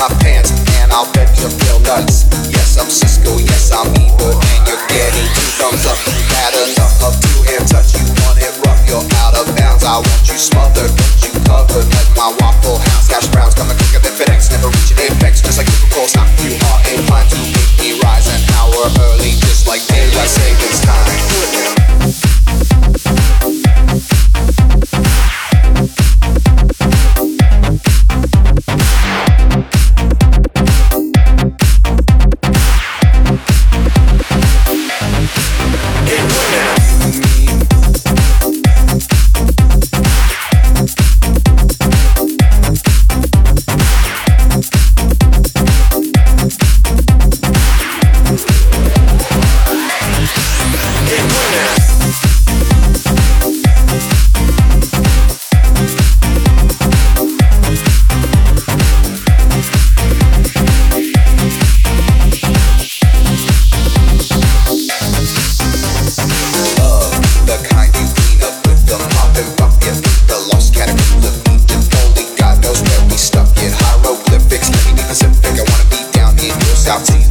I'll bet you feel nuts. Yes, I'm Siskel, yes, I'm Ebert, and you're getting two thumbs up. Enough of two-hand touch, you want it rough, you're out of bounds. I want you smothered, want you covered my Waffle House. Cash browns coming quicker than FedEx, never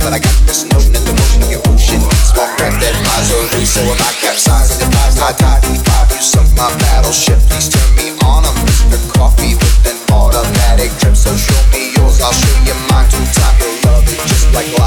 But I got this notion that the motion of your ocean. Small craft that flies on me So am I capsize and demise I die E5, you sunk my battleship. Please turn me on, I'm Mr. Coffee With an automatic drip. So show me yours, I'll show you mine Two time, your love. It just like life